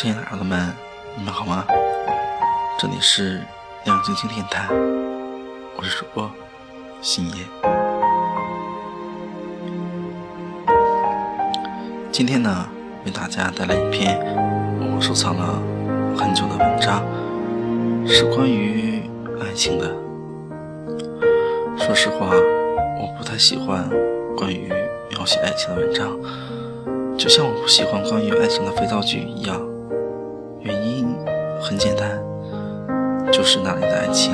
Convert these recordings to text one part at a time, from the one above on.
亲爱的孩子们，你们好吗？这里是亮晶晶电台，我是主播星爷。今天呢，为大家带来一篇我收藏了很久的文章，是关于爱情的。说实话，我不太喜欢关于描写爱情的文章，就像我不喜欢关于爱情的肥皂剧一样。是那里的爱情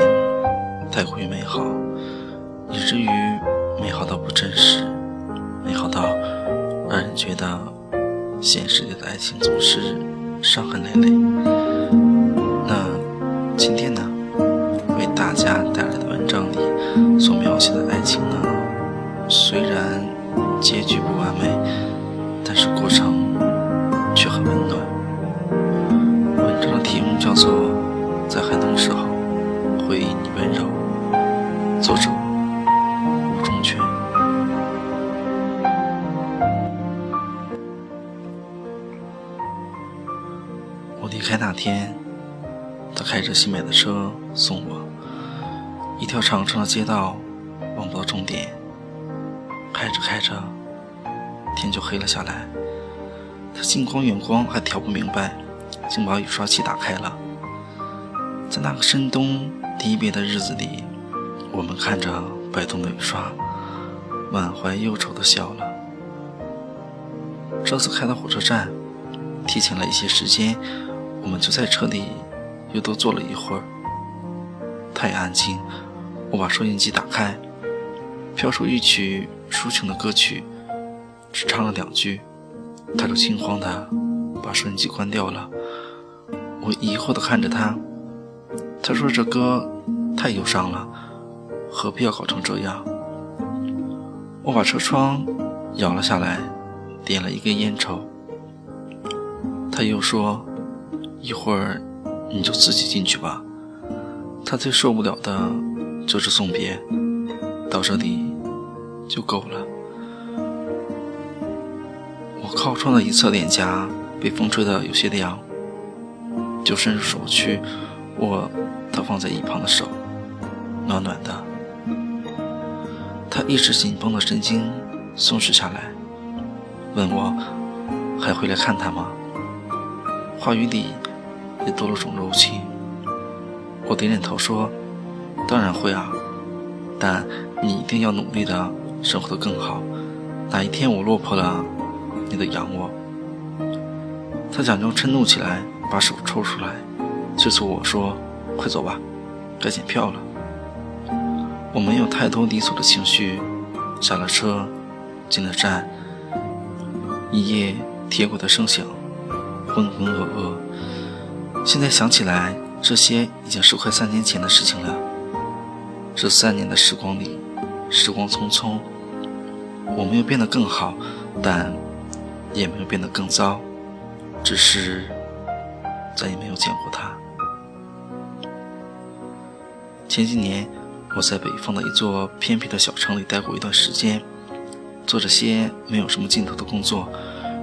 太过于美好，以至于美好到不真实，美好到让人觉得现实里的爱情总是伤痕累累。街道，望不到终点。开着开着，天就黑了下来。他近光远光还调不明白。竟把雨刷器打开了。在那个深冬离别的日子里，我们看着摆动的雨刷，满怀忧愁的笑了。车子开到火车站，提前了一些时间，我们就在车里又多坐了一会儿。太安静，我把收音机打开，飘出一曲抒情的歌曲，只唱了两句，他就心慌的把收音机关掉了。我疑惑地看着他，他说：“这歌太忧伤了，何必要搞成这样？”我把车窗摇了下来，点了一根烟抽。他又说：“一会儿你就自己进去吧。”他最受不了的就是送别，到这里就够了。我靠窗的一侧脸颊被风吹得有些凉。就伸出手去握他放在一旁的手，暖暖的。他一时紧绷的神经松弛下来，问我还会来看他吗？话语里也多了种柔情。我点点头说：“当然会啊，但你一定要努力的生活的更好。哪一天我落魄了，你得养我。”他假装嗔怒起来。把手抽出来，催促我说：“快走吧，该检票了。”我没有太多离索的情绪，下了车，进了站。一夜铁轨的声响，浑浑噩噩。现在想起来，这些已经是快三年前的事情了。这三年的时光里，时光匆匆，我没有变得更好，但也没有变得更糟，只是……再也没有见过他。前几年，我在北方的一座偏僻的小城里待过一段时间，做着些没有什么尽头的工作，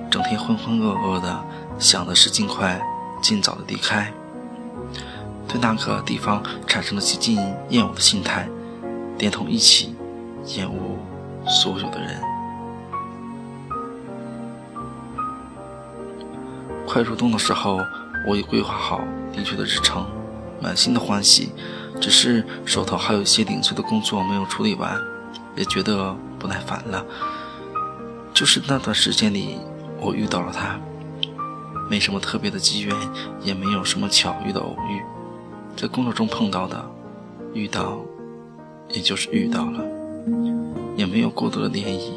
整天浑浑噩噩的，想的是尽快、尽早的离开。对那个地方产生了极尽厌恶的心态，连同一起厌恶所有的人。快入冬的时候。我已规划好离去的日程，满心的欢喜，只是手头还有一些零碎的工作没有处理完，也觉得不耐烦了。就是那段时间里，我遇到了他，没什么特别的机缘，也没有什么巧遇的偶遇，在工作中碰到的，遇到，也就是遇到了，也没有过多的涟漪，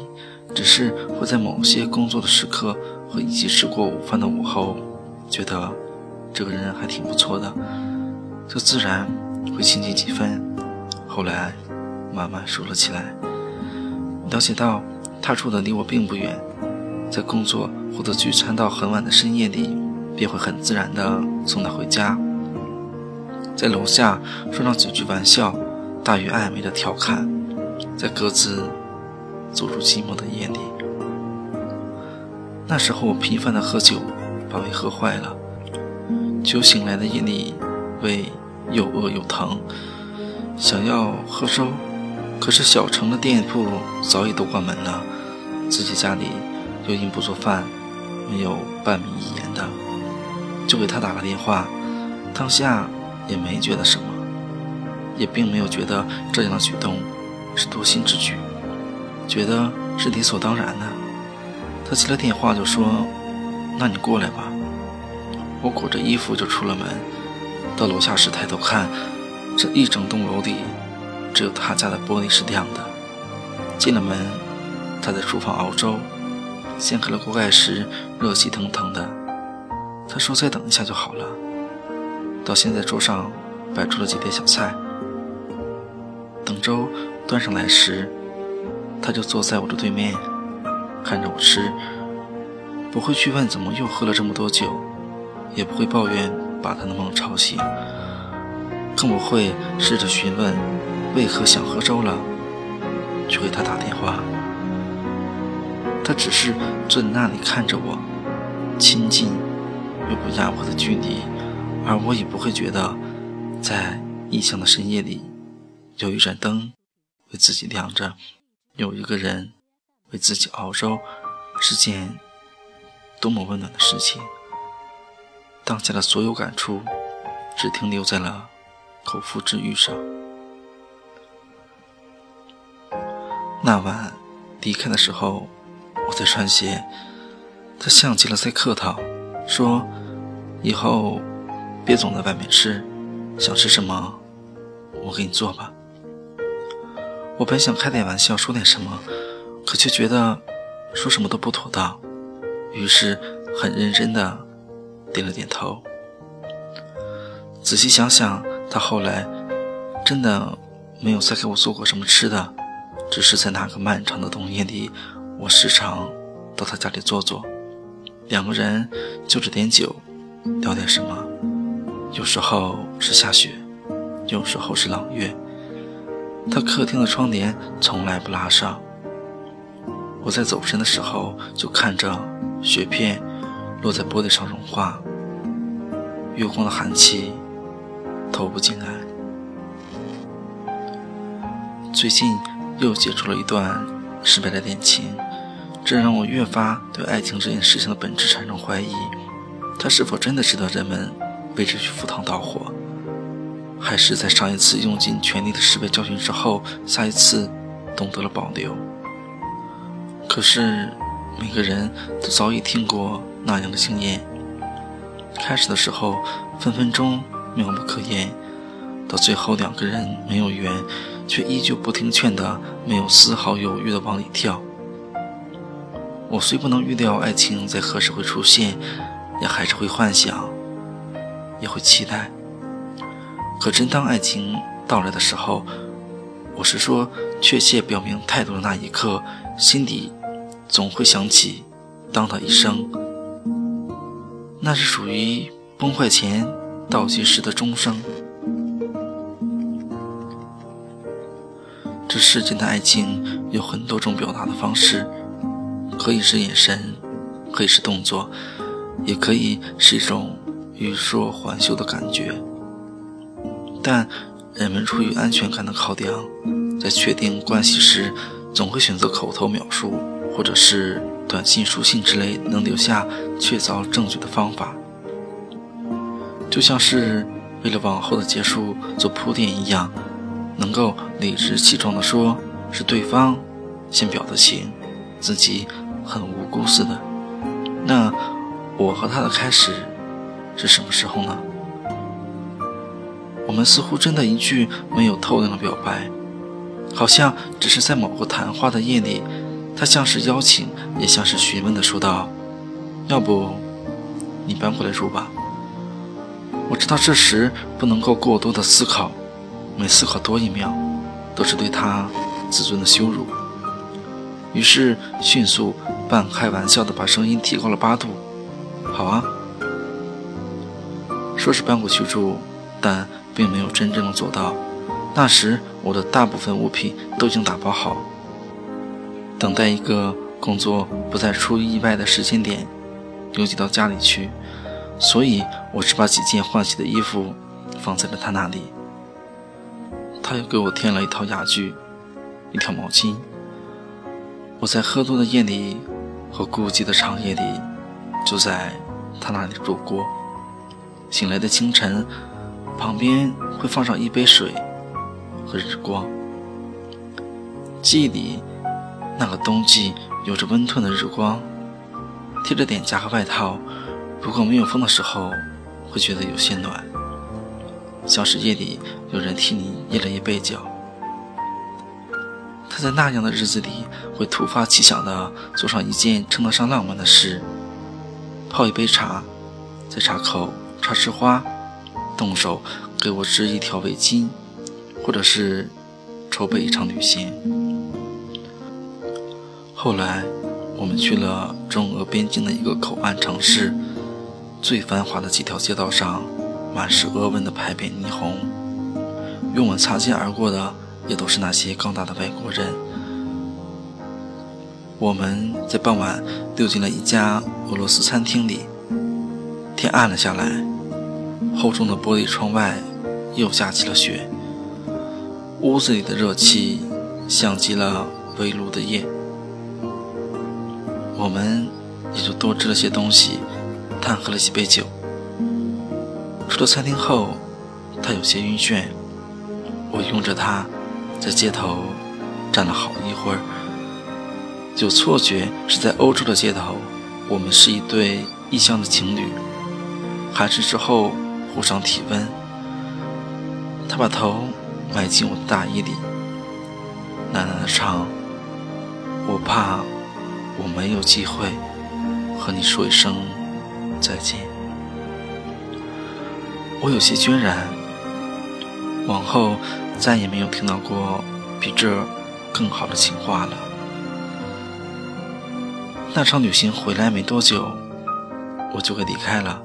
只是会在某些工作的时刻和一起吃过午饭的午后，觉得。这个人还挺不错的，就自然会亲近几分。后来慢慢熟了起来，了解到他住的离我并不远，在工作或者聚餐到很晚的深夜里，便会很自然地送他回家，在楼下说上几句玩笑，大于暧昧的调侃，在各自走入寂寞的夜里。那时候我频繁的喝酒，把胃喝坏了。酒醒来的夜里，胃又饿又疼，想要喝粥，可是小城的店铺早已都关门了，自己家里又因不做饭，没有半米一盐的，就给他打了电话。当下也没觉得什么，也并没有觉得这样的举动是多心之举，觉得是理所当然的。他接了电话就说：“那你过来吧。”我裹着衣服就出了门，到楼下时抬头看，这一整栋楼里，只有他家的玻璃是亮的。进了门，他在厨房熬粥，掀开了锅盖时，热气腾腾的。他说：“再等一下就好了。”到现在桌上摆出了几碟小菜，等粥端上来时，他就坐在我的对面，看着我吃，不会去问怎么又喝了这么多酒。也不会抱怨把他的梦吵醒，更不会试着询问为何想喝粥了，去给他打电话。他只是坐在那里看着我，亲近又不压迫的距离，而我也不会觉得，在异乡的深夜里，有一盏灯为自己亮着，有一个人为自己熬粥，是件多么温暖的事情。当下的所有感触，只停留在了口腹之欲上。那晚离开的时候，我在穿鞋，他像极了在客套，说：“以后别总在外面吃，想吃什么，我给你做吧。”我本想开点玩笑，说点什么，可却觉得说什么都不妥当，于是很认真的。点了点头。仔细想想，他后来真的没有再给我做过什么吃的，只是在那个漫长的冬夜里，我时常到他家里坐坐，两个人就着点酒，聊点什么。有时候是下雪，有时候是朗月。他客厅的窗帘从来不拉上，我在走神的时候就看着雪片。落在玻璃上融化，月光的寒气透不进来。最近又接触了一段失败的恋情，这让我越发对爱情这件事情的本质产生怀疑：它是否真的值得人们为之去赴汤蹈火？还是在上一次用尽全力的失败教训之后，下一次懂得了保留？可是每个人都早已听过。那样的经验，开始的时候分分钟妙不可言，到最后两个人没有缘，却依旧不听劝的，没有丝毫犹豫的往里跳。我虽不能预料爱情在何时会出现，也还是会幻想，也会期待。可真当爱情到来的时候，我是说确切表明态度的那一刻，心底总会想起当的一声。那是属于崩坏前倒计时的钟声。这世间的爱情有很多种表达的方式，可以是眼神，可以是动作，也可以是一种欲说还休的感觉。但人们出于安全感的考量，在确定关系时，总会选择口头描述，或者是。短信、书信之类能留下确凿证据的方法，就像是为了往后的结束做铺垫一样，能够理直气壮地说是对方先表的情，自己很无辜似的。那我和他的开始是什么时候呢？我们似乎真的一句没有透亮的表白，好像只是在某个谈话的夜里。他像是邀请，也像是询问的说道：“要不，你搬过来住吧。”我知道这时不能够过多的思考，每思考多一秒，都是对他自尊的羞辱。于是迅速半开玩笑的把声音提高了八度：“好啊。”说是搬过去住，但并没有真正的做到。那时我的大部分物品都已经打包好。等待一个工作不再出意外的时间点，邮寄到家里去。所以我只把几件换洗的衣服放在了他那里。他又给我添了一套雅具，一条毛巾。我在喝多的夜里和孤寂的长夜里，就在他那里度过。醒来的清晨，旁边会放上一杯水和日光。记忆里，那个冬季有着温吞的日光，贴着脸颊和外套，如果没有风的时候，会觉得有些暖。像是夜里有人替你掖了一被角。他在那样的日子里，会突发奇想地做上一件称得上浪漫的事：泡一杯茶，在茶口插枝花，动手给我织一条围巾，或者是筹备一场旅行。后来，我们去了中俄边境的一个口岸城市，最繁华的几条街道上。满是俄文的牌匾霓虹，与我们擦肩而过的也都是那些高大的外国人。我们在傍晚溜进了一家俄罗斯餐厅里，天暗了下来，厚重的玻璃窗外又下起了雪，屋子里的热气像极了围炉的夜。我们也就多吃了些东西，贪喝了几杯酒。出了餐厅后，他有些晕眩。我拥着他，在街头站了好一会儿，有错觉是在欧洲的街头，我们是一对异乡的情侣。寒食之后，互相体温。他把头埋进我的大衣里，喃喃地唱：“我怕我没有机会和你说一声再见。”我有些倦然，往后再也没有听到过比这更好的情话了。那场旅行回来没多久，我就给离开了。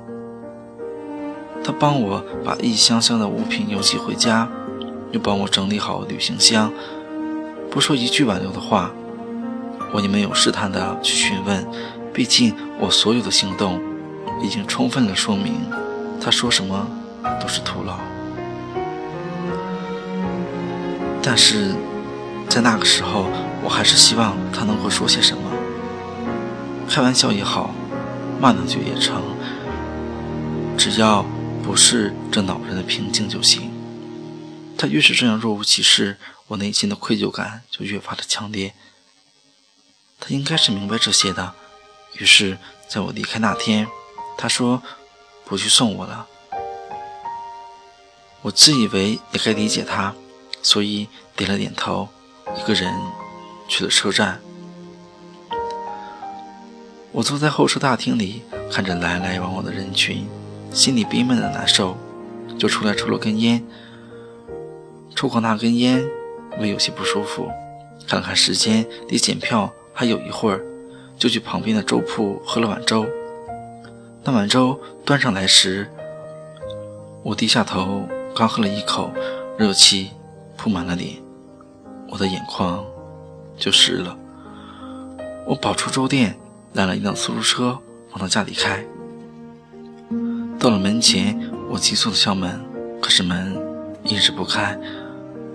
他帮我把一箱箱的物品邮寄回家，又帮我整理好旅行箱，不说一句挽留的话，我也没有试探的去询问，毕竟我所有的行动已经充分的说明他说什么。都是徒劳，但是在那个时候，我还是希望他能够说些什么，开玩笑也好，骂两句也成，只要不是这恼人的平静就行。他越是这样若无其事，我内心的愧疚感就越发的强烈。他应该是明白这些的，于是在我离开那天，他说不去送我了。我自以为也该理解他，所以点了点头，一个人去了车站。我坐在候车大厅里，看着来来往往的人群，心里憋闷的难受，就出来抽了根烟。抽过那根烟，胃有些不舒服，看了看时间，离检票还有一会儿，就去旁边的粥铺喝了碗粥。那碗粥端上来时，我低下头。刚喝了一口，热气铺满了脸，我的眼眶就湿了。我跑出粥店，拦了一辆出租车往他家里开。到了门前，我急促的敲门，可是门一直不开。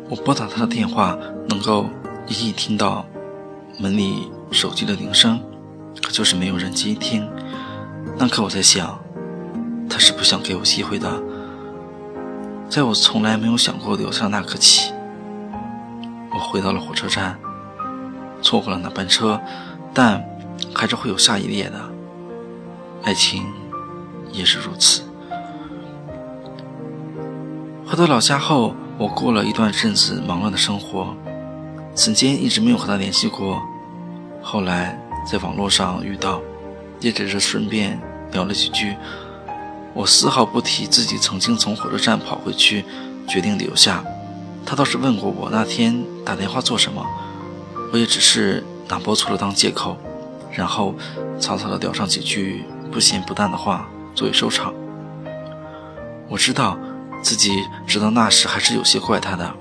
我拨打他的电话，能够隐隐听到门里手机的铃声，可就是没有人接听。那刻我在想，他是不想给我机会的。在我从来没有想过留下那刻起，我回到了火车站，错过了那班车，但还是会有下一列的。爱情也是如此。回到老家后，我过了一段阵子忙乱的生活，此间一直没有和他联系过。后来在网络上遇到，也只是顺便聊了几句。我丝毫不提自己曾经从火车站跑回去，决定留下。他倒是问过我那天打电话做什么，我也只是拿播错了当借口，然后草草的聊上几句不咸不淡的话作为收场。我知道自己直到那时还是有些怪他的，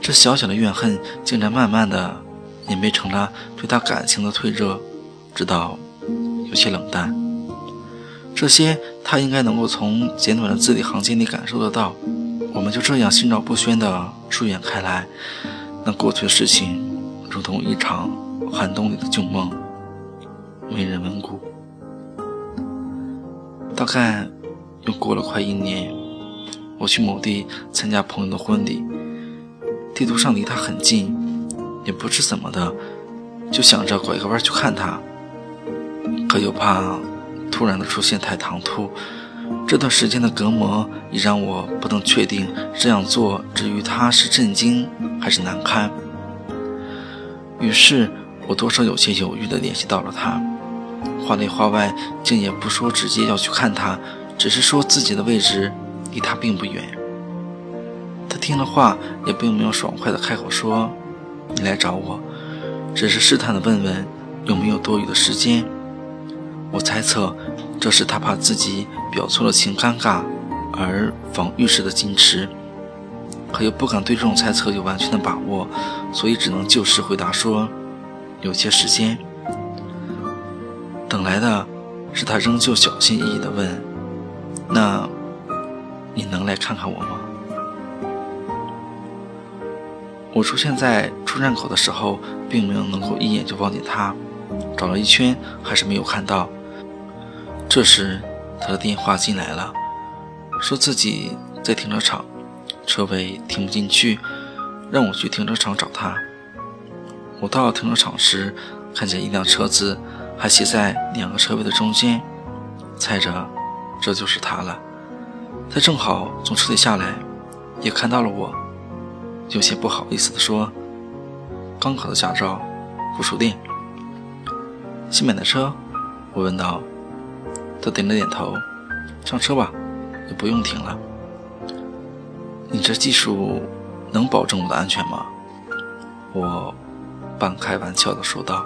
这小小的怨恨竟然慢慢的演变成了对他感情的退热，直到有些冷淡。这些他。应该能够从简短的字里行间里感受得到，我们就这样心照不宣地疏远开来。那过去的事情，如同一场寒冬里的旧梦，没人问故。大概又过了快一年，我去某地参加朋友的婚礼，地图上离他很近，也不知怎么的，就想着拐个弯去看他，可又怕。突然的出现太唐突，这段时间的隔膜已让我不能确定这样做至于他是震惊还是难堪。于是我多少有些犹豫地联系到了他，话内话外竟也不说直接要去看他，只是说自己的位置离他并不远。他听了话也并没有爽快的开口说：“你来找我，只是试探的问问有没有多余的时间。”我猜测，这是他怕自己表错了情尴尬，而防御式的矜持，可又不敢对这种猜测有完全的把握，所以只能就事回答说：“有些时间。”等来的是他仍旧小心翼翼的问：“那，你能来看看我吗？”我出现在出站口的时候，并没有能够一眼就望见他，找了一圈还是没有看到。这时，他的电话进来了，说自己在停车场，车位停不进去，让我去停车场找他。我到停车场时，看见一辆车子还骑在两个车位的中间，猜着这就是他了。他正好从车里下来，也看到了我，有些不好意思地说：“刚考的驾照，不熟练。新买的车？”我问道。他点了点头，上车吧，也不用停了。你这技术能保证我的安全吗？我半开玩笑的说道。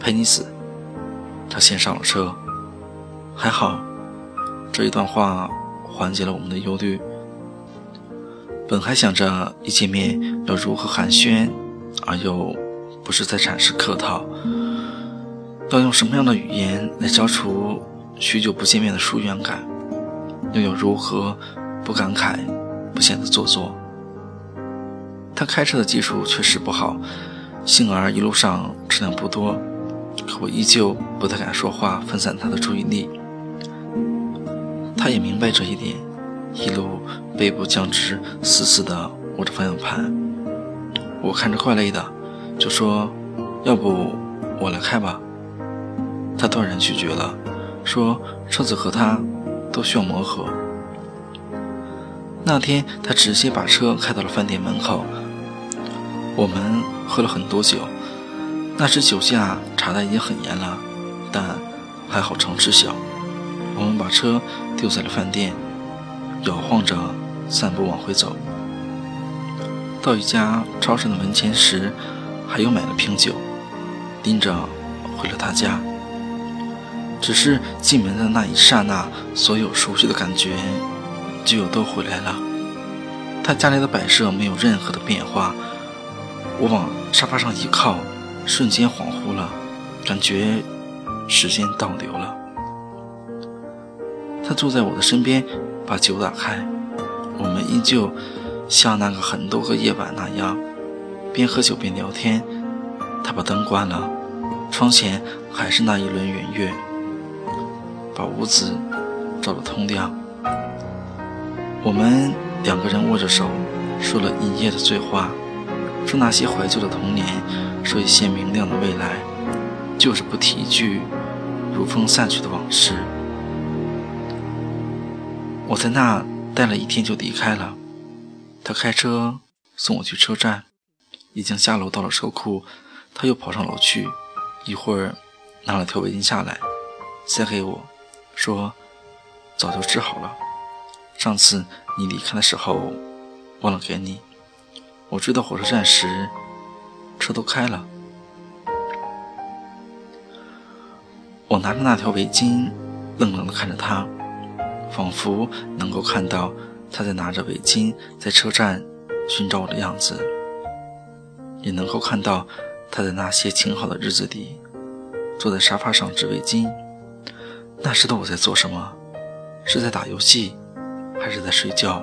陪你死。他先上了车，还好，这一段话缓解了我们的忧虑。本还想着一见面要如何寒暄，而又不是在展示客套。要用什么样的语言来消除许久不见面的疏远感？又要如何不感慨、不显得做作？他开车的技术确实不好，幸而一路上车辆不多，可我依旧不太敢说话，分散他的注意力。他也明白这一点，一路背部僵直，死死地握着方向盘。我看着怪累的，就说：“要不我来开吧。”他断然拒绝了，说：“车子和他都需要磨合。”那天，他直接把车开到了饭店门口。我们喝了很多酒，那时酒驾查的已经很严了，但还好城市小。我们把车丢在了饭店，摇晃着散步往回走。到一家超市的门前时，还又买了瓶酒，拎着回了他家。只是进门的那一刹那，所有熟悉的感觉就又都回来了。他家里的摆设没有任何的变化，我往沙发上一靠，瞬间恍惚了，感觉时间倒流了。他坐在我的身边，把酒打开，我们依旧像那个很多个夜晚那样，边喝酒边聊天。他把灯关了，窗前还是那一轮圆月。把屋子照得通亮。我们两个人握着手，说了一夜的醉话，说那些怀旧的童年，说一些明亮的未来，就是不提一句如风散去的往事。我在那待了一天就离开了。他开车送我去车站，已经下楼到了车库，他又跑上楼去，一会儿拿了条围巾下来，塞给我。说，早就治好了。上次你离开的时候，忘了给你。我追到火车站时，车都开了。我拿着那条围巾，愣愣地看着他，仿佛能够看到他在拿着围巾在车站寻找我的样子，也能够看到他在那些晴好的日子里，坐在沙发上织围巾。那时的我在做什么？是在打游戏，还是在睡觉？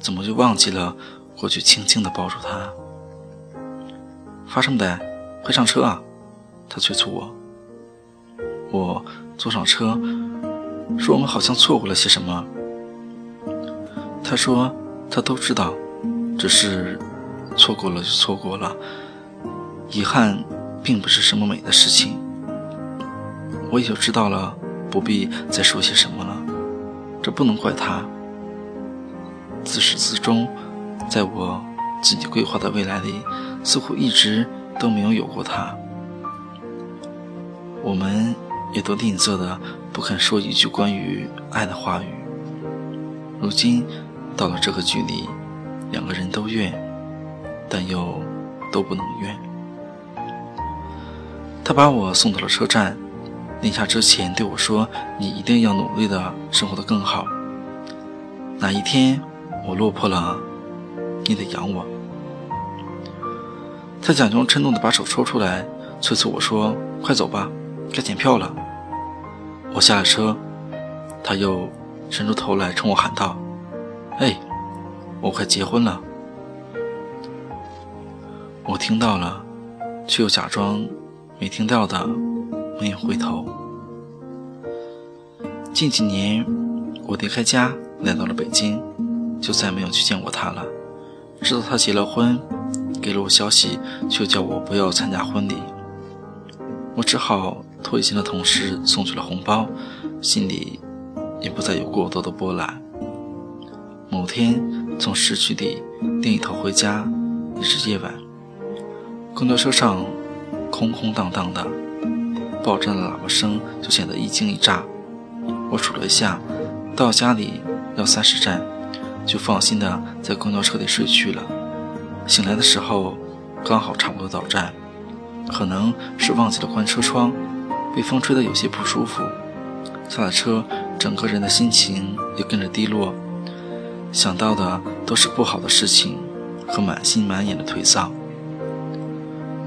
怎么就忘记了过去轻轻地抱住他？发什么呆？快上车啊！他催促我。我坐上车，说我们好像错过了些什么。他说他都知道，只是错过了就错过了，遗憾并不是什么美的事情。我也就知道了，不必再说些什么了。这不能怪他。自始至终，在我自己规划的未来里，似乎一直都没有有过他。我们也都吝啬的不肯说一句关于爱的话语。如今到了这个距离，两个人都愿，但又都不能愿。他把我送到了车站。临下之前对我说：“你一定要努力的生活的更好。哪一天我落魄了，你得养我。”他假装嗔怒的把手抽出来，催促我说：“快走吧，该检票了。”我下了车，他又伸出头来冲我喊道：“哎，我快结婚了。”我听到了，却又假装没听到的。没有回头。近几年，我离开家来到了北京，就再没有去见过他了。知道他结了婚，给了我消息，却叫我不要参加婚礼。我只好托以前的同事送去了红包，心里也不再有过多的波澜。某天从市区里另一头回家，已是夜晚，公交车上空空荡荡的。爆炸的喇叭声就显得一惊一乍。我数了一下，到家里要三十站，就放心的在公交车里睡去了。醒来的时候，刚好差不多到站。可能是忘记了关车窗，被风吹得有些不舒服。下了车，整个人的心情也跟着低落，想到的都是不好的事情和满心满眼的颓丧。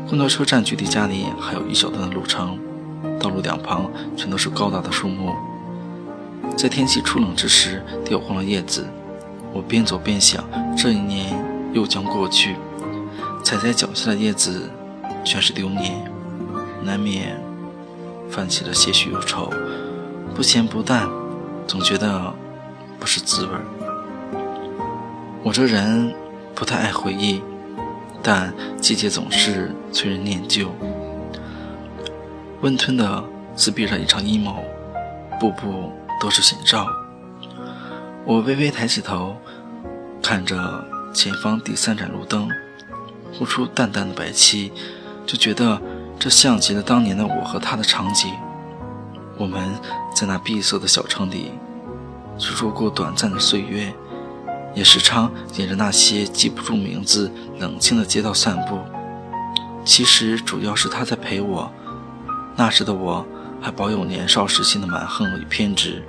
公交车站距离家里还有一小段的路程。道路两旁全都是高大的树木，在天气初冷之时掉光了叶子。我边走边想，这一年又将过去，踩在脚下的叶子全是流年，难免泛起了些许忧愁，不咸不淡，总觉得不是滋味儿。我这人不太爱回忆，但季节总是催人念旧。温吞的似闭着一场阴谋，步步都是险兆。我微微抬起头，看着前方第三盏路灯，呼出淡淡的白气，就觉得这像极了当年的我和他的场景。我们在那闭塞的小城里，诉说过短暂的岁月，也时常沿着那些记不住名字、冷清的街道散步。其实主要是他在陪我。那时的我还保有年少时期的蛮横与偏执，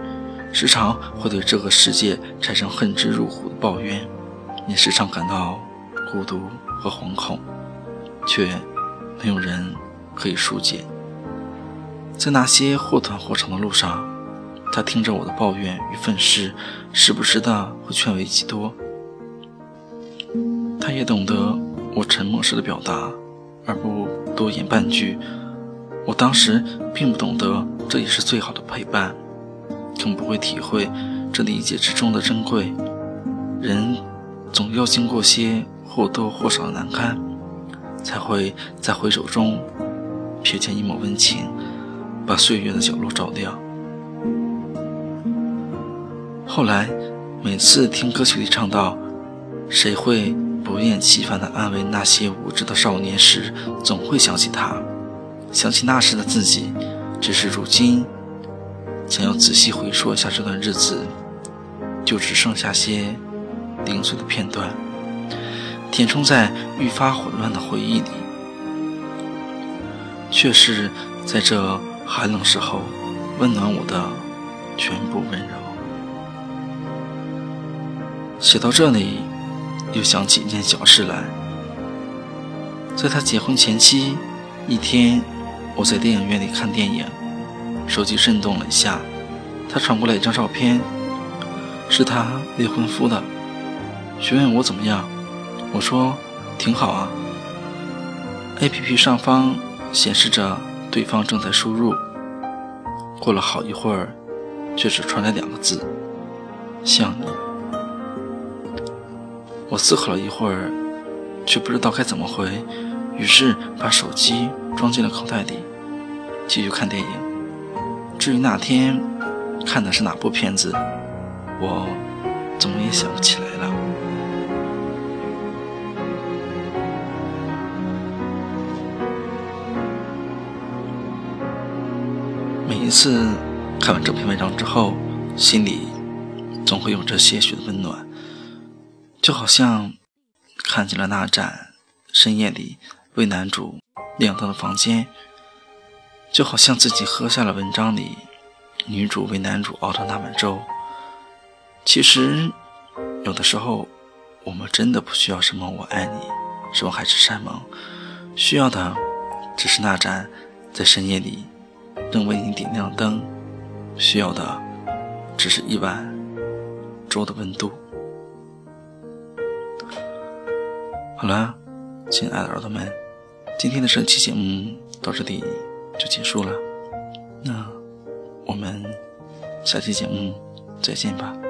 时常会对这个世界产生恨之入骨的抱怨，也时常感到孤独和惶恐，却没有人可以疏解。在那些或短或长的路上，他听着我的抱怨与愤世，时不时的会劝慰几多。他也懂得我沉默时的表达，而不多言半句。我当时并不懂得，这也是最好的陪伴，更不会体会这理解之中的珍贵。人总要经过些或多或少的难堪，才会在回首中瞥见一抹温情，把岁月的角落照亮。后来，每次听歌曲里唱到“谁会不厌其烦地安慰那些无知的少年”时，总会想起他。想起那时的自己，只是如今想要仔细回溯一下这段日子，就只剩下些零碎的片段，填充在愈发混乱的回忆里。却是在这寒冷时候，温暖我的全部温柔。写到这里，又想起一件小事来，在他结婚前夕一天。我在电影院里看电影，手机震动了一下，他传过来一张照片，是他未婚夫的。询问我怎么样，我说挺好啊。APP 上方显示着对方正在输入，过了好一会儿，却只传来两个字：像你。我思考了一会儿，却不知道该怎么回，于是把手机装进了口袋里，继续看电影。至于那天看的是哪部片子，我怎么也想不起来了。每一次看完这篇文章之后，心里总会有着些许的温暖。就好像看见了那盏深夜里为男主亮灯的房间，就好像自己喝下了文章里女主为男主熬的那碗粥。其实，有的时候我们真的不需要什么“我爱你”，什么海誓山盟，需要的只是那盏在深夜里能为你点亮灯，需要的只是一碗粥的温度。好了，亲爱的耳朵们，今天的神奇节目到这里就结束了。那我们下期节目再见吧。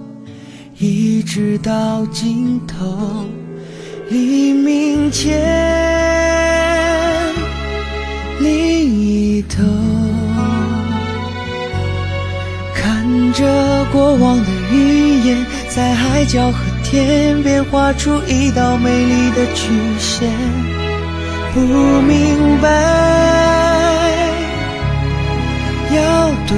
一直到尽头，黎明前另一头，看着过往的云烟，在海角和天边画出一道美丽的曲线，不明白。要多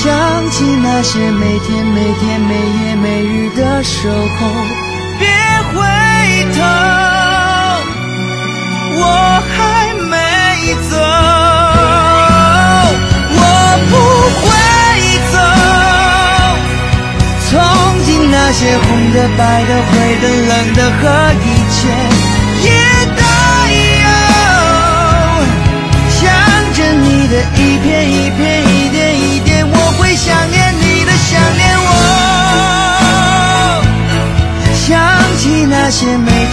想起那些每天每天、每夜每日的守候，别回头，我还没走，我不会走。从今那些红的、白的、灰的、冷的和一切也带有，想着你的一片、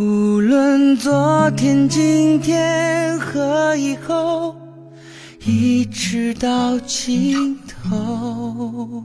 无论昨天、今天和以后，一直到尽头。